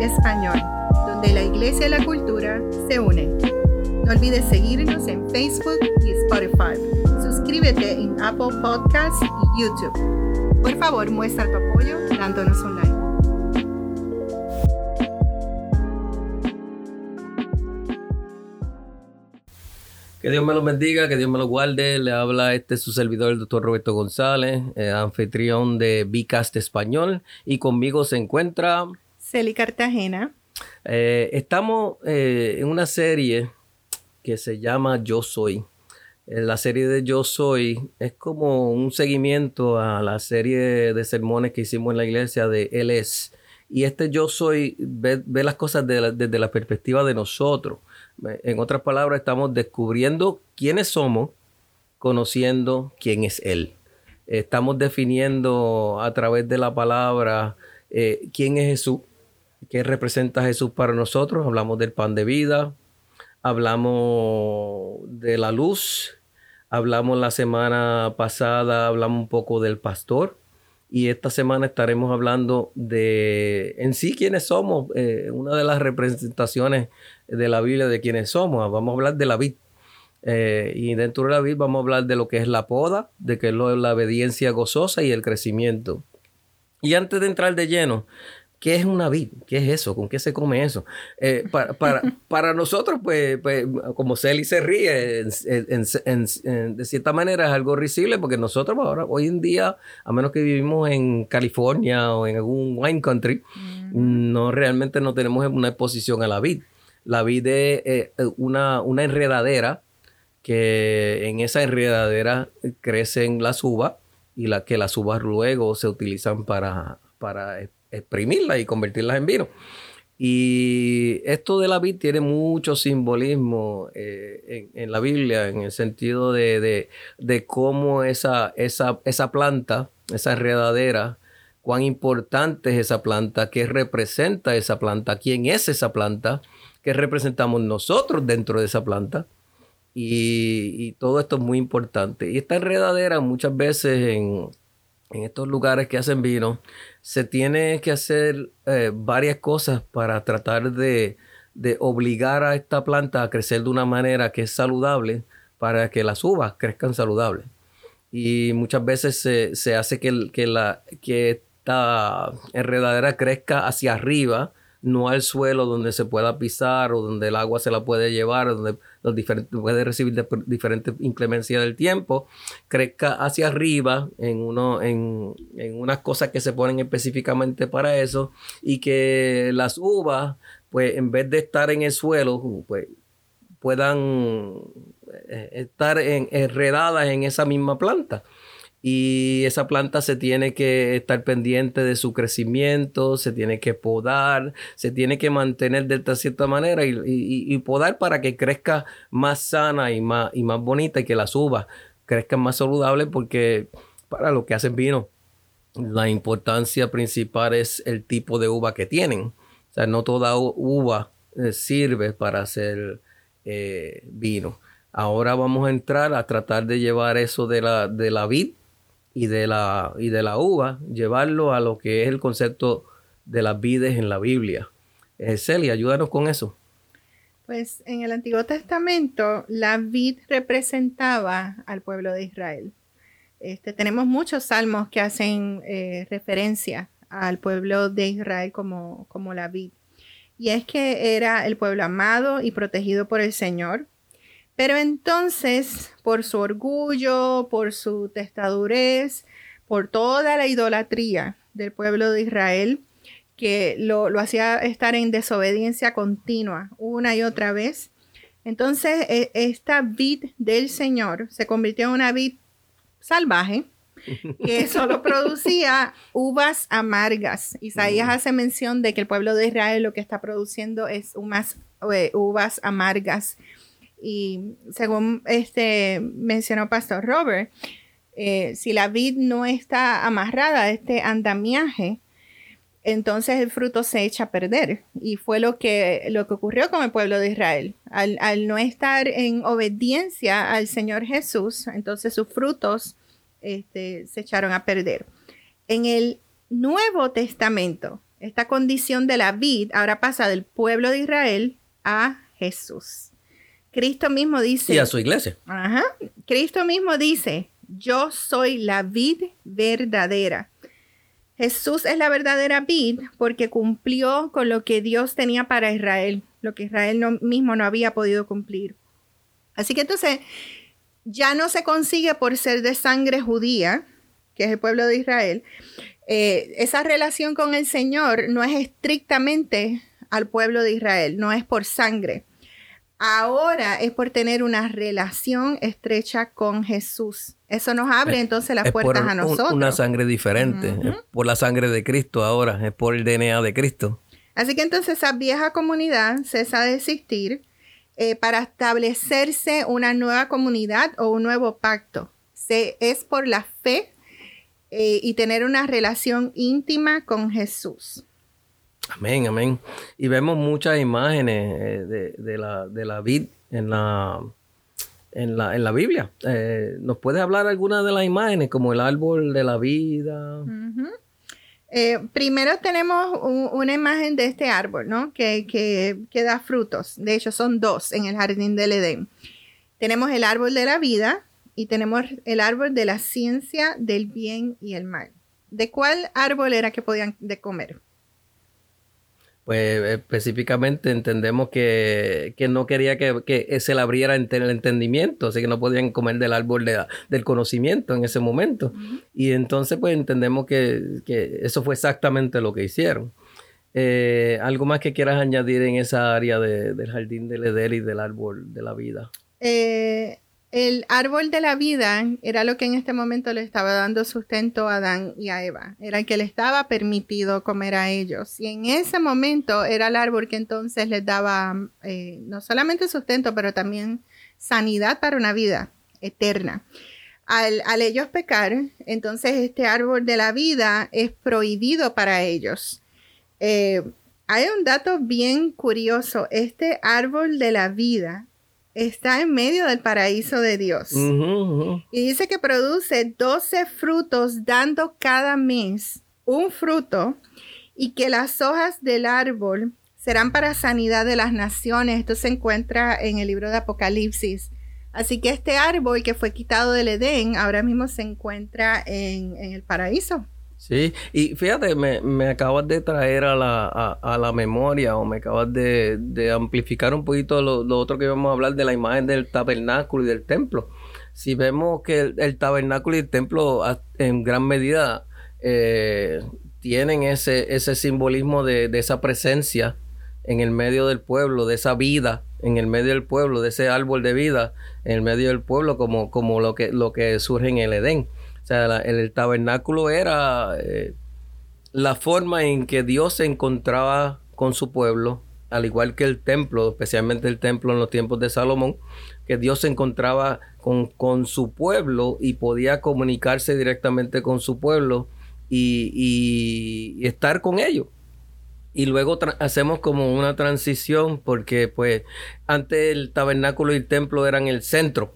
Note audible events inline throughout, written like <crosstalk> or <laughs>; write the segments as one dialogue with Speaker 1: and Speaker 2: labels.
Speaker 1: Español, donde la iglesia y la cultura se unen. No olvides seguirnos en Facebook y Spotify. Suscríbete en Apple Podcasts y YouTube. Por favor, muestra tu apoyo dándonos un like.
Speaker 2: Que Dios me lo bendiga, que Dios me lo guarde. Le habla este su servidor, el doctor Roberto González, eh, anfitrión de Vicast Español. Y conmigo se encuentra...
Speaker 1: Celi Cartagena.
Speaker 2: Eh, estamos eh, en una serie que se llama Yo Soy. La serie de Yo Soy es como un seguimiento a la serie de sermones que hicimos en la iglesia de Él es. Y este Yo Soy ve, las cosas desde la perspectiva de nosotros. En otras palabras, estamos descubriendo quiénes somos, conociendo quién es Él. Estamos definiendo a través de la palabra eh, quién es Jesús, qué representa Jesús para nosotros. Hablamos del pan de vida, hablamos de la luz, hablamos la semana pasada, hablamos un poco del pastor y esta semana estaremos hablando de en sí quiénes somos, eh, una de las representaciones de la Biblia de quiénes somos. Vamos a hablar de la vid. Eh, y dentro de la vid vamos a hablar de lo que es la poda, de que es la obediencia gozosa y el crecimiento. Y antes de entrar de lleno, ¿Qué es una vid? ¿Qué es eso? ¿Con qué se come eso? Eh, para, para, <laughs> para, nosotros, pues, pues como Celi se ríe, de cierta manera es algo risible porque nosotros ahora, hoy en día, a menos que vivimos en California o en algún wine country, no realmente no tenemos una exposición a la vid. La vid es eh, una, una enredadera que en esa enredadera crecen las uvas y la, que las uvas luego se utilizan para, para exprimirlas y convertirlas en vino. Y esto de la vid tiene mucho simbolismo eh, en, la Biblia, en el sentido de, cómo esa, esa, esa, planta, esa enredadera, cuán importante es esa planta, qué representa esa planta, quién es esa planta, qué representamos nosotros dentro de esa planta. Y, y todo esto es muy importante. Y esta enredadera muchas veces en, en estos lugares que hacen vino, se tiene que hacer eh, varias cosas para tratar de, obligar a esta planta a crecer de una manera que es saludable para que las uvas crezcan saludables. Y muchas veces se, hace que, que, la, que esta enredadera crezca hacia arriba no al suelo donde se pueda pisar o donde el agua se la puede llevar, donde los diferentes, puede recibir diferentes inclemencias del tiempo, crezca hacia arriba en, uno, en, unas cosas que se ponen específicamente para eso y que las uvas, pues en vez de estar en el suelo, pues puedan eh, estar enredadas en esa misma planta y esa planta se tiene que estar pendiente de su crecimiento, se tiene que podar, se tiene que mantener de cierta manera y, podar para que crezca más sana y más, y más bonita y que las uvas crezcan más saludables porque para lo que hacen vino, la importancia principal es el tipo de uva que tienen. O sea, no toda uva eh, sirve para hacer eh, vino. Ahora vamos a entrar a tratar de llevar eso de la, de la vid y de la, y de la uva, llevarlo a lo que es el concepto de las vides en la Biblia. Eh, Celia, ayúdanos con eso.
Speaker 1: Pues en el Antiguo Testamento la vid representaba al pueblo de Israel. Este, tenemos muchos salmos que hacen eh, referencia al pueblo de Israel como, como la vid. Y es que era el pueblo amado y protegido por el Señor, pero entonces, por su orgullo, por su testadurez, por toda la idolatría del pueblo de Israel, que lo, hacía estar en desobediencia continua una y otra vez, entonces e, esta vid del Señor se convirtió en una vid salvaje que <laughs> solo producía uvas amargas. Isaías hace mención de que el pueblo de Israel lo que está produciendo es eh, uvas amargas. Y según este mencionó Pastor Robert, eh, si la vid no está amarrada a este andamiaje, entonces el fruto se echa a perder. Y fue lo que, lo que ocurrió con el pueblo de Israel. Al, no estar en obediencia al Señor Jesús, entonces sus frutos este, se echaron a perder. En el Nuevo Testamento, esta condición de la vid ahora pasa del pueblo de Israel a Jesús. Cristo mismo dice...
Speaker 2: Y a su iglesia.
Speaker 1: Ajá. Cristo mismo dice, yo soy la vid verdadera. Jesús es la verdadera vid porque cumplió con lo que Dios tenía para Israel, lo que Israel mismo no había podido cumplir. Así que entonces ya no se consigue por ser de sangre judía, que es el pueblo de Israel. Eh, esa relación con el Señor no es estrictamente al pueblo de Israel, no es por sangre. Ahora es por tener una relación estrecha con Jesús. Eso nos abre entonces las puertas a nosotros.
Speaker 2: una sangre diferente, es por la sangre de Cristo ahora, es por el DNA de Cristo.
Speaker 1: Así que entonces esa vieja comunidad cesa de existir eh, para establecerse una nueva comunidad o un nuevo pacto. Se, es por la fe eh, y tener una relación íntima con Jesús.
Speaker 2: Amén, amén. Y vemos muchas imágenes eh, de, la, de la vid en la, Biblia. Eh, ¿Nos puedes hablar alguna de las imágenes, como el árbol de la vida?
Speaker 1: Eh, primero tenemos una imagen de este árbol, ¿no? Que, que, da frutos. De hecho, son dos en el jardín del Edén. Tenemos el árbol de la vida y tenemos el árbol de la ciencia del bien y el mal. ¿De cuál árbol era que podían de comer?
Speaker 2: Pues específicamente entendemos que, no quería que, se le abriera el entendimiento, así que no podían comer del árbol del conocimiento en ese momento. Y entonces pues entendemos que, eso fue exactamente lo que hicieron. Eh, ¿Algo más que quieras añadir en esa área del jardín del Edel y del árbol de la vida?
Speaker 1: Eh, el árbol de la vida era lo que en este momento le estaba dando sustento a Adán y a Eva. Era el que le estaba permitido comer a ellos. Y en ese momento era el árbol que entonces les daba eh, no solamente sustento, pero también sanidad para una vida eterna. Al, ellos pecar, entonces este árbol de la vida es prohibido para ellos. Eh, hay un dato bien curioso. Este árbol de la vida está en medio del paraíso de Dios. Y dice que produce 12 frutos dando cada mes un fruto y que las hojas del árbol serán para sanidad de las naciones. Esto se encuentra en el libro de Apocalipsis. Así que este árbol que fue quitado del Edén ahora mismo se encuentra en, en el paraíso.
Speaker 2: Sí, y fíjate, me, me acabas de traer a la, a, la memoria o me acabas de, amplificar un poquito lo, otro que íbamos a hablar de la imagen del tabernáculo y del templo. Si vemos que el, tabernáculo y el templo en gran medida eh, tienen ese, ese simbolismo de, de esa presencia en el medio del pueblo, de esa vida en el medio del pueblo, de ese árbol de vida en el medio del pueblo, como, como lo, que, lo que surge en el Edén. O sea, el, tabernáculo era eh, la forma en que Dios se encontraba con su pueblo, al igual que el templo, especialmente el templo en los tiempos de Salomón, que Dios se encontraba con, su pueblo y podía comunicarse directamente con su pueblo y, estar con ellos. Y luego hacemos como una transición porque pues antes el tabernáculo y el templo eran el centro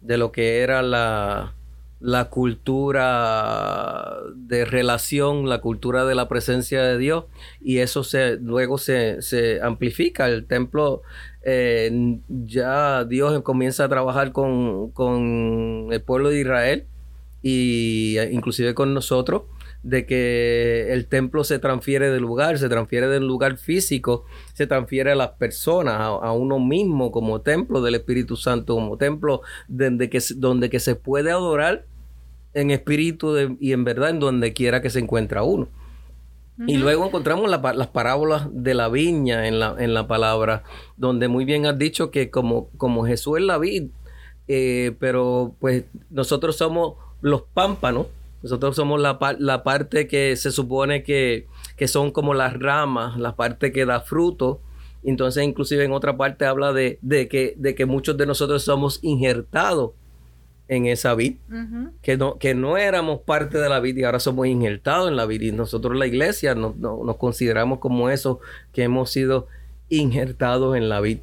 Speaker 2: de lo que era la, la cultura de relación, la cultura de la presencia de Dios, y eso se, luego se, amplifica. El templo, eh, ya Dios comienza a trabajar con, con, el pueblo de Israel y e inclusive con nosotros, de que el templo se transfiere del lugar, se transfiere del lugar físico, se transfiere a las personas, a, uno mismo como templo del Espíritu Santo, como templo donde que, donde que se puede adorar en espíritu y en verdad en donde quiera que se encuentra uno. Y luego encontramos las parábolas de la viña en la, en la palabra, donde muy bien has dicho que como, como Jesús es la vid, eh, pero pues nosotros somos los pámpanos, nosotros somos la, la parte que se supone que, que, son como las ramas, la parte que da fruto. Entonces inclusive en otra parte habla de, de, que, de que muchos de nosotros somos injertados en esa vid, que, no, que no éramos parte de la vid y ahora somos injertados en la vid. Y nosotros la iglesia nos consideramos como eso que hemos sido injertados en la vid.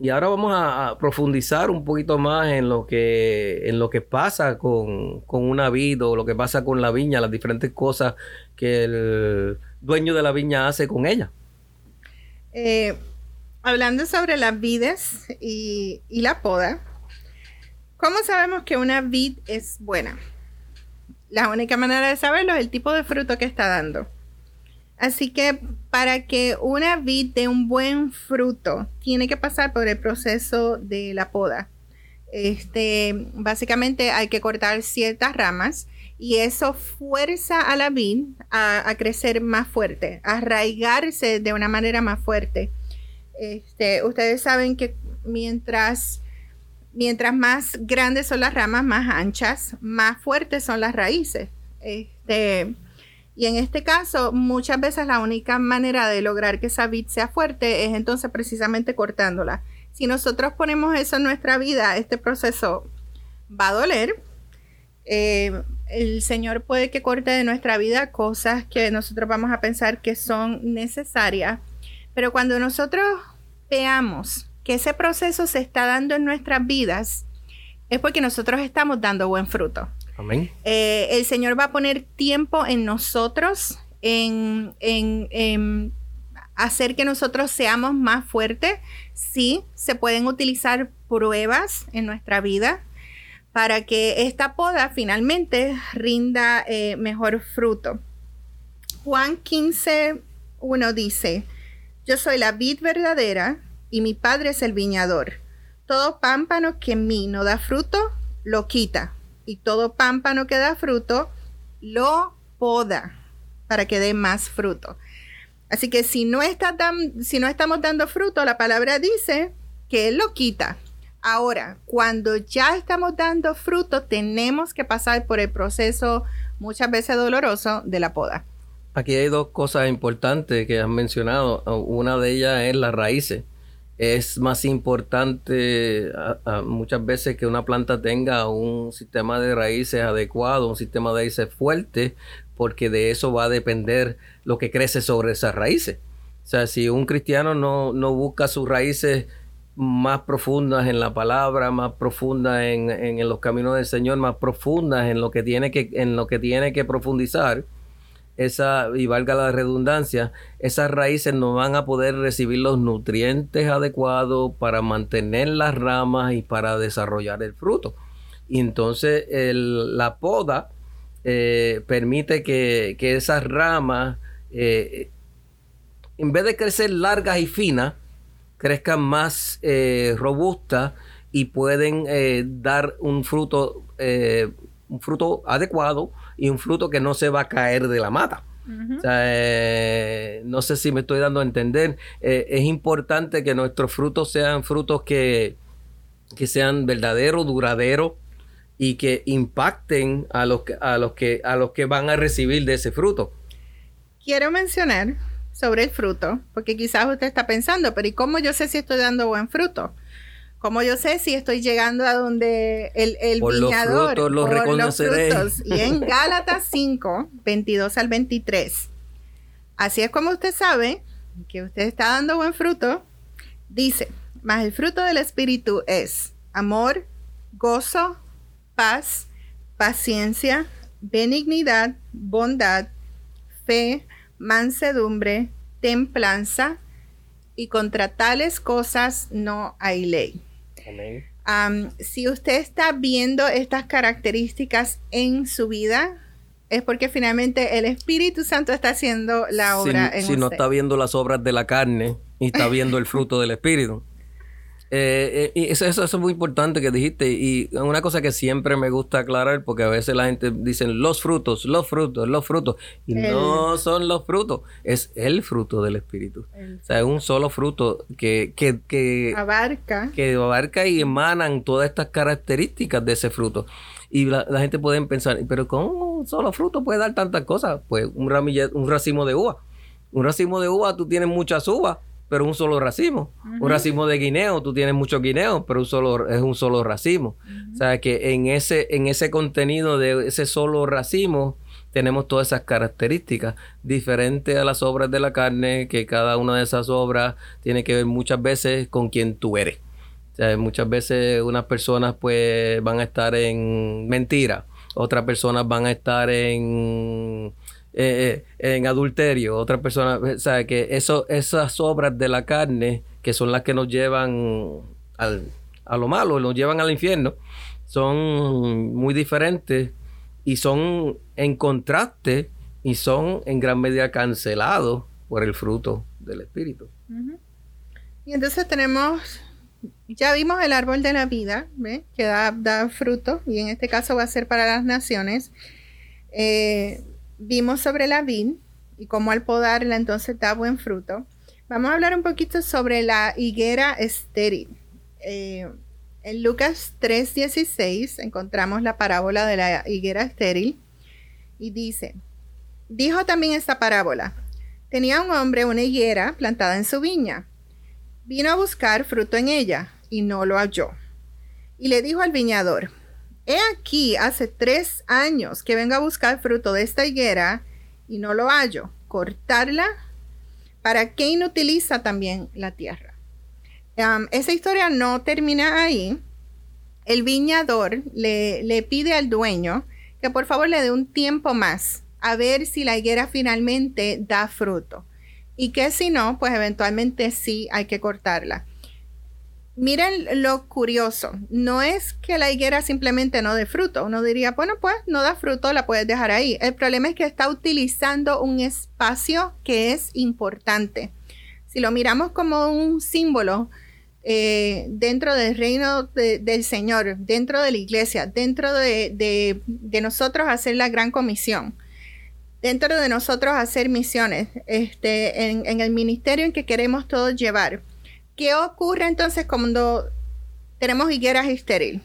Speaker 2: Y ahora vamos a, profundizar un poquito más en lo que, en lo que pasa con, con, una vid o lo que pasa con la viña, las diferentes cosas que el, dueño de la viña hace con ella.
Speaker 1: Eh, hablando sobre las vides y, y la poda, ¿cómo sabemos que una vid es buena? La única manera de saberlo es el tipo de fruto que está dando. Así que para que una vid dé un buen fruto, tiene que pasar por el proceso de la poda. Este, básicamente hay que cortar ciertas ramas y eso fuerza a la vid a, crecer más fuerte, a arraigarse de una manera más fuerte. Este, ustedes saben que mientras, mientras más grandes son las ramas, más anchas, más fuertes son las raíces. Este, y en este caso, muchas veces la única manera de lograr que esa vid sea fuerte es entonces precisamente cortándola. Si nosotros ponemos eso en nuestra vida, este proceso va a doler. Eh, el Señor puede que corte de nuestra vida cosas que nosotros vamos a pensar que son necesarias, pero cuando nosotros veamos que ese proceso se está dando en nuestras vidas, es porque nosotros estamos dando buen fruto. Eh, el Señor va a poner tiempo en nosotros, en, en hacer que nosotros seamos más fuertes. Sí, se pueden utilizar pruebas en nuestra vida para que esta poda finalmente rinda eh, mejor fruto. Juan 15, 1 dice, yo soy la vid verdadera y mi padre es el viñador. Todo pámpano que en mí no da fruto, lo quita. Y todo pámpano que da fruto, lo poda para que dé más fruto. Así que si no, está si no estamos dando fruto, la palabra dice que Él lo quita. Ahora, cuando ya estamos dando fruto, tenemos que pasar por el proceso muchas veces doloroso de la poda.
Speaker 2: Aquí hay dos cosas importantes que han mencionado. Una de ellas es las raíces. Es más importante muchas veces que una planta tenga un sistema de raíces adecuado, un sistema de raíces fuerte, porque de eso va a depender lo que crece sobre esas raíces. O sea, si un cristiano no, no busca sus raíces más profundas en la palabra, más profundas en, los caminos del Señor, más profundas en lo que tiene que, en lo que, tiene que profundizar, esa, y valga la redundancia, esas raíces no van a poder recibir los nutrientes adecuados para mantener las ramas y para desarrollar el fruto. Y entonces la poda eh, permite que, esas ramas, eh, en vez de crecer largas y finas, crezcan más eh, robustas y pueden dar un fruto, un fruto adecuado y un fruto que no se va a caer de la mata. no sé si me estoy dando a entender. es importante que nuestros frutos sean frutos que, que sean verdaderos, duraderos y que impacten a los a los que a los que van a recibir de ese fruto.
Speaker 1: Quiero mencionar sobre el fruto, porque quizás usted está pensando, pero ¿y cómo yo sé si estoy dando buen fruto? ¿Cómo yo sé si estoy llegando a donde el, el por viñador? Los frutos los reconoceré. Y en <laughs> Gálatas 5, 22 al 23. Así es como usted sabe que usted está dando buen fruto. Dice, más el fruto del Espíritu es amor, gozo, paz, paciencia, benignidad, bondad, fe, mansedumbre, templanza, y contra tales cosas no hay ley. Si usted está viendo estas características en su vida, es porque finalmente el Espíritu Santo está haciendo la obra
Speaker 2: si, en si no está viendo las obras de la carne y está viendo el fruto del Espíritu. Eh, eh, y eso, eso, es muy importante que dijiste. Y una cosa que siempre me gusta aclarar, porque a veces la gente dice los frutos, los frutos, los frutos. Y no son los frutos, es el fruto del Espíritu. o sea, es un solo fruto que, que, que,
Speaker 1: abarca.
Speaker 2: Que abarca y emanan todas estas características de ese fruto. Y la, gente puede pensar, pero ¿cómo un solo fruto puede dar tantas cosas? Pues un, un racimo de uva. Un racimo de uva, tú tienes muchas uvas pero un solo racimo. Un racimo de guineo, tú tienes muchos guineos, pero un solo, es un solo racimo. O sea que en ese, en ese contenido de ese solo racimo tenemos todas esas características diferentes a las obras de la carne, que cada una de esas obras tiene que ver muchas veces con quien tú eres. O sea, muchas veces unas personas pues van a estar en mentira, otras personas van a estar en eh, eh, en adulterio, otra persona, o que eso, esas obras de la carne, que son las que nos llevan a lo malo, nos llevan al infierno, son muy diferentes y son en contraste y son en gran medida cancelados por el fruto del Espíritu.
Speaker 1: Y entonces tenemos, ya vimos el árbol de la vida, que da, fruto, y en este caso va a ser para las naciones. Eh, vimos sobre la vid y cómo al podarla entonces da buen fruto. Vamos a hablar un poquito sobre la higuera estéril. Eh, en Lucas 3:16 encontramos la parábola de la higuera estéril y dice, dijo también esta parábola, tenía un hombre una higuera plantada en su viña, vino a buscar fruto en ella y no lo halló. Y le dijo al viñador, he aquí hace tres años que vengo a buscar fruto de esta higuera y no lo hallo, cortarla, ¿para qué inutiliza también la tierra? esa historia no termina ahí. El viñador le, le pide al dueño que por favor le dé un tiempo más a ver si la higuera finalmente da fruto. Y que si no, pues eventualmente sí hay que cortarla. Miren lo curioso, no es que la higuera simplemente no dé fruto. Uno diría, bueno, pues no da fruto, la puedes dejar ahí. El problema es que está utilizando un espacio que es importante. Si lo miramos como un símbolo, eh, dentro del reino del Señor, dentro de la iglesia, dentro de, nosotros hacer la gran comisión, dentro de nosotros hacer misiones, este, en, el ministerio en que queremos todos llevar. ¿Qué ocurre entonces cuando tenemos higueras estéril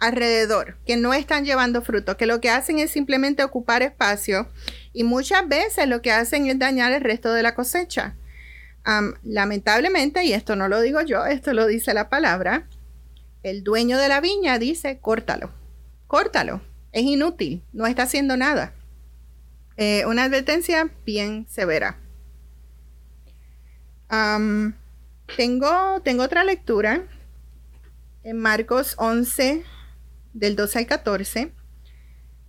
Speaker 1: alrededor, que no están llevando fruto, que lo que hacen es simplemente ocupar espacio y muchas veces lo que hacen es dañar el resto de la cosecha? lamentablemente, y esto no lo digo yo, esto lo dice la palabra, el dueño de la viña dice, córtalo, córtalo, es inútil, no está haciendo nada. Eh, una advertencia bien severa. Tengo, tengo otra lectura en Marcos 11, del 12 al 14.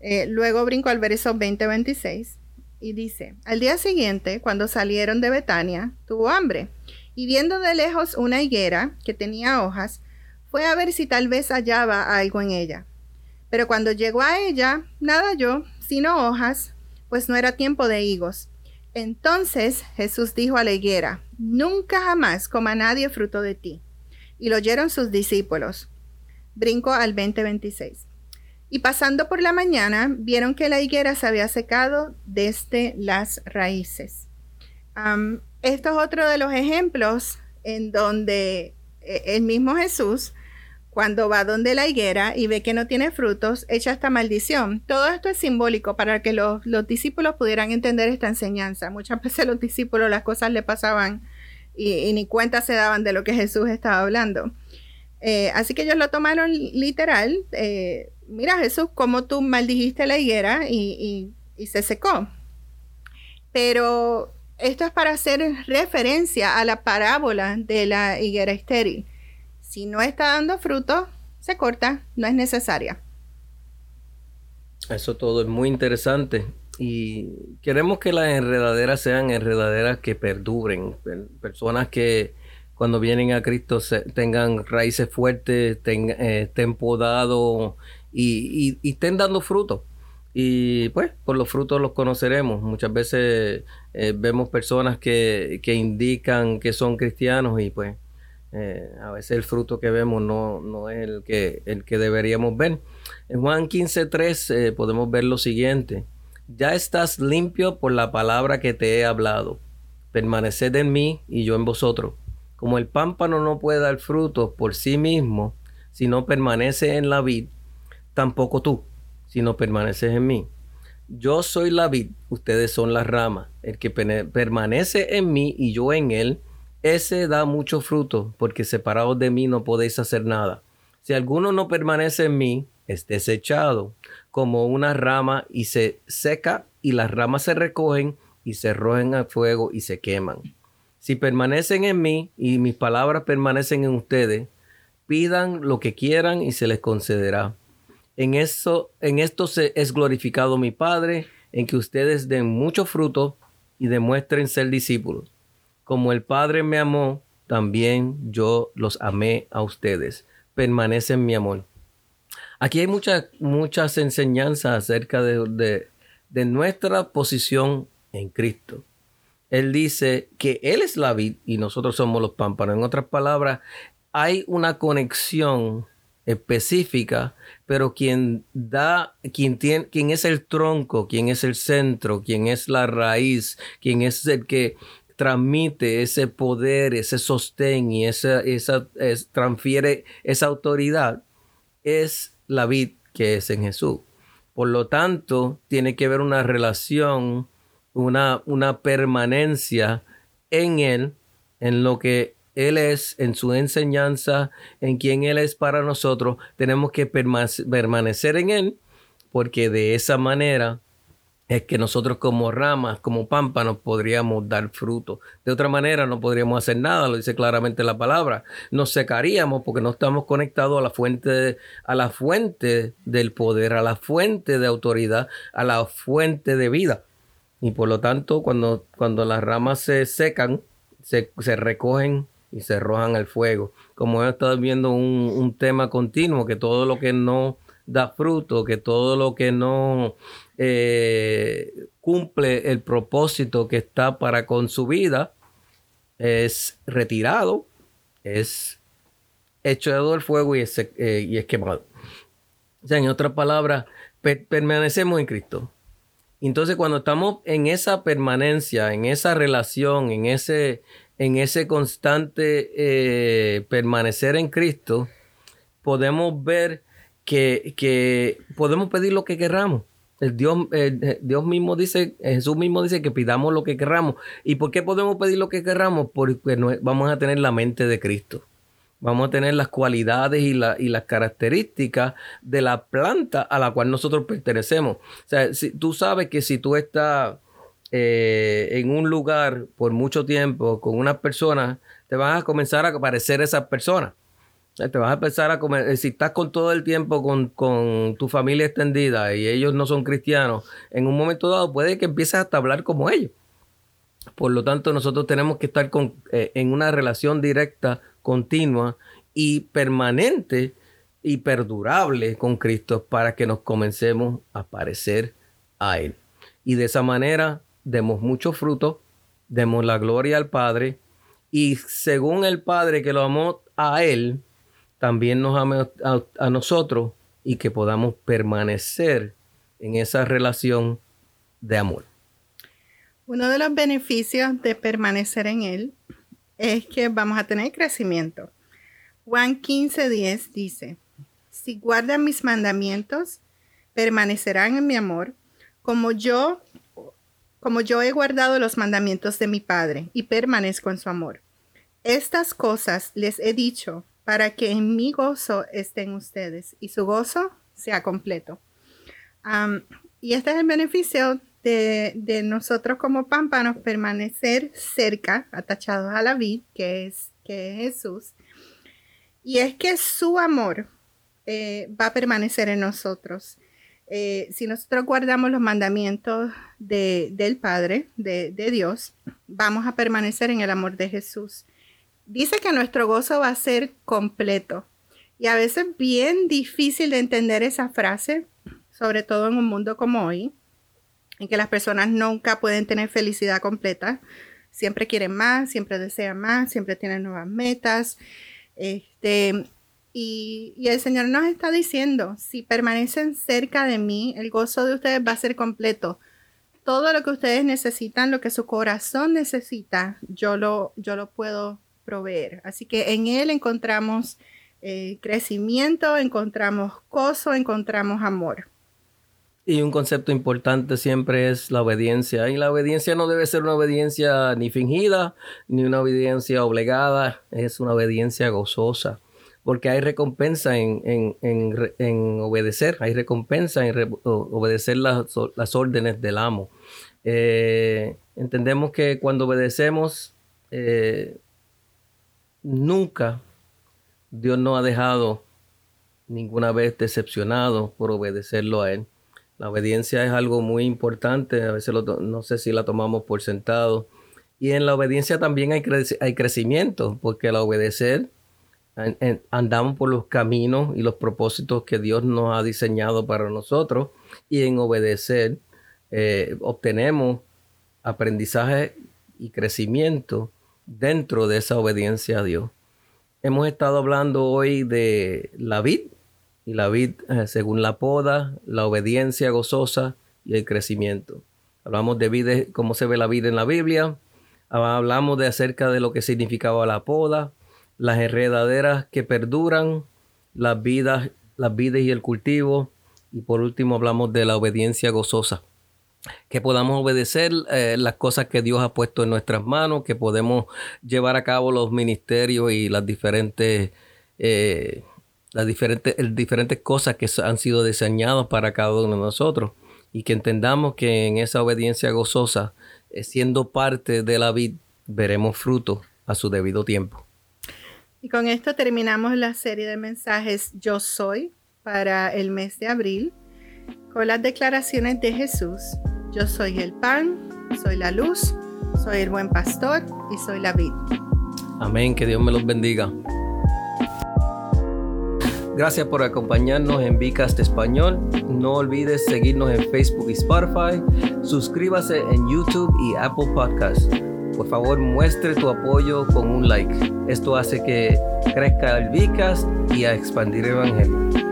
Speaker 1: Eh, luego brinco al verso 20-26 y dice, al día siguiente, cuando salieron de Betania, tuvo hambre, y viendo de lejos una higuera que tenía hojas, fue a ver si tal vez hallaba algo en ella. Pero cuando llegó a ella, nada halló, sino hojas, pues no era tiempo de higos. Entonces Jesús dijo a la higuera, Nunca jamás coma nadie fruto de ti. Y lo oyeron sus discípulos. Brinco al 2026. Y pasando por la mañana, vieron que la higuera se había secado desde las raíces. esto es otro de los ejemplos en donde eh, el mismo Jesús, cuando va donde la higuera y ve que no tiene frutos, echa esta maldición. Todo esto es simbólico para que los, discípulos pudieran entender esta enseñanza. Muchas <laughs> veces los discípulos las cosas le pasaban y, ni cuenta se daban de lo que Jesús estaba hablando. Eh, así que ellos lo tomaron literal. Eh, mira Jesús, cómo tú maldijiste la higuera y, se secó. Pero esto es para hacer referencia a la parábola de la higuera estéril. Si no está dando fruto, se corta, no es necesaria.
Speaker 2: Eso todo es muy interesante y queremos que las enredaderas sean enredaderas que perduren, personas que cuando vienen a Cristo tengan raíces fuertes, eh, estén podados y, estén dando frutos. Y pues por los frutos los conoceremos. Muchas veces eh, vemos personas que, indican que son cristianos y pues eh, a veces el fruto que vemos no, no es el que, el que deberíamos ver. En Juan 15.3 podemos ver lo siguiente. Ya estás limpio por la palabra que te he hablado. Permaneced en mí y yo en vosotros como el pámpano no puede dar fruto por sí mismo si no permanece en la vid, tampoco tú, si no permaneces en mí. Yo soy la vid, ustedes son las ramas. El que permanece en mí y yo en él, ese da mucho fruto, porque separados de mí no podéis hacer nada. Si alguno no permanece en mí, es desechado como una rama y se seca y las ramas se recogen y se rojen al fuego y se queman. Si permanecen en mí y mis palabras permanecen en ustedes, pidan lo que quieran y se les concederá. En, eso, en esto se es glorificado mi Padre, en que ustedes den mucho fruto y demuestren ser discípulos. Como el Padre me amó, también yo los amé a ustedes. Permanece mi amor. Aquí hay muchas, muchas enseñanzas acerca de, de nuestra posición en Cristo. Él dice que Él es la vid y nosotros somos los pámpanos. En otras palabras, hay una conexión específica, pero quien da, quien tiene, quien es el tronco, quien es el centro, quien es la raíz, quien es el que transmite ese poder, ese sostén y esa, transfiere esa autoridad, es la vid que es en Jesús. Por lo tanto, tiene que haber una relación, una, una permanencia en Él, en lo que Él es, en su enseñanza, en quien Él es para nosotros. Tenemos que permanecer en Él, porque de esa manera es que nosotros como ramas, como pámpanos, podríamos dar fruto. De otra manera no podríamos hacer nada, lo dice claramente la palabra. Nos secaríamos porque no estamos conectados a la fuente, a la fuente del poder, a la fuente de autoridad, a la fuente de vida. Y por lo tanto, cuando, cuando las ramas se secan, se, recogen y se arrojan al fuego. Como he estado viendo un, un tema continuo, que todo lo que no da fruto, que todo lo que no eh, cumple el propósito que está para con su vida es retirado, es echado al fuego y es, eh, y es quemado. O sea, en otras palabras, permanecemos en Cristo. Entonces, cuando estamos en esa permanencia, en esa relación, en ese, en ese constante eh, permanecer en Cristo, podemos ver que, podemos pedir lo que querramos. El Dios, Dios mismo dice, Jesús mismo dice que pidamos lo que queramos. ¿Y por qué podemos pedir lo que queramos? Porque vamos a tener la mente de Cristo. Vamos a tener las cualidades y, las características de la planta a la cual nosotros pertenecemos. O sea, si, tú sabes que si tú estás eh, en un lugar por mucho tiempo con unas personas, te van a comenzar a parecer esas personas. Te vas a empezar a comer. Eh, si estás con todo el tiempo con, tu familia extendida y ellos no son cristianos, en un momento dado puede que empieces hasta a hablar como ellos. Por lo tanto, nosotros tenemos que estar con, eh, en una relación directa, continua y permanente y perdurable con Cristo para que nos comencemos a parecer a Él. Y de esa manera demos mucho fruto, demos la gloria al Padre y según el Padre que lo amó a Él, también nos ame a, nosotros y que podamos permanecer en esa relación de amor.
Speaker 1: Uno de los beneficios de permanecer en Él es que vamos a tener crecimiento. Juan 15:10 dice, si guardan mis mandamientos, permanecerán en mi amor, como yo, como yo he guardado los mandamientos de mi Padre y permanezco en su amor. Estas cosas les he dicho para que en mi gozo estén ustedes y su gozo sea completo. y este es el beneficio de, nosotros como pámpanos permanecer cerca, atachados a la vid, que es, que Jesús. Y es que su amor eh, va a permanecer en nosotros. Eh, si nosotros guardamos los mandamientos del Padre, de Dios, vamos a permanecer en el amor de Jesús dice que nuestro gozo va a ser completo. Y a veces bien difícil de entender esa frase, sobre todo en un mundo como hoy, en que las personas nunca pueden tener felicidad completa. Siempre quieren más, siempre desean más, siempre tienen nuevas metas. Este, y, y, el Señor nos está diciendo, si permanecen cerca de mí, el gozo de ustedes va a ser completo. Todo lo que ustedes necesitan, lo que su corazón necesita, yo lo, yo lo puedo proveer. Así que en Él encontramos eh, crecimiento, encontramos gozo, encontramos amor.
Speaker 2: Y un concepto importante siempre es la obediencia. Y la obediencia no debe ser una obediencia ni fingida, ni una obediencia obligada, es una obediencia gozosa. Porque hay recompensa en, obedecer, hay recompensa en obedecer las, órdenes del amo. Eh, entendemos que cuando obedecemos, eh, nunca Dios no ha dejado ninguna vez decepcionado por obedecerlo a Él. La obediencia es algo muy importante, a veces no sé si la tomamos por sentado. Y en la obediencia también hay, crecimiento, porque al obedecer andamos por los caminos y los propósitos que Dios nos ha diseñado para nosotros y en obedecer eh, obtenemos aprendizaje y crecimiento dentro de esa obediencia a Dios. Hemos estado hablando hoy de la vid y la vid eh, según la poda, la obediencia gozosa y el crecimiento. Hablamos de vida, cómo se ve la vida en la Biblia. Hablamos de acerca de lo que significaba la poda, las enredaderas que perduran, las vidas, las vidas y el cultivo. Y por último hablamos de la obediencia gozosa. Que podamos obedecer eh, las cosas que Dios ha puesto en nuestras manos, que podemos llevar a cabo los ministerios y las diferentes, eh, las diferentes, diferentes cosas que han sido diseñadas para cada uno de nosotros. Y que entendamos que en esa obediencia gozosa, eh, siendo parte de la vida, veremos fruto a su debido tiempo.
Speaker 1: Y con esto terminamos la serie de mensajes Yo Soy para el mes de abril con las declaraciones de Jesús. Yo soy el pan, soy la luz, soy el buen pastor y soy la vid.
Speaker 2: Amén, que Dios me los bendiga. Gracias por acompañarnos en Vicast Español. No olvides seguirnos en Facebook y Spotify. Suscríbase en YouTube y Apple Podcasts por favor muestre tu apoyo con un like. Esto hace que crezca el Vicas y a expandir el Evangelio.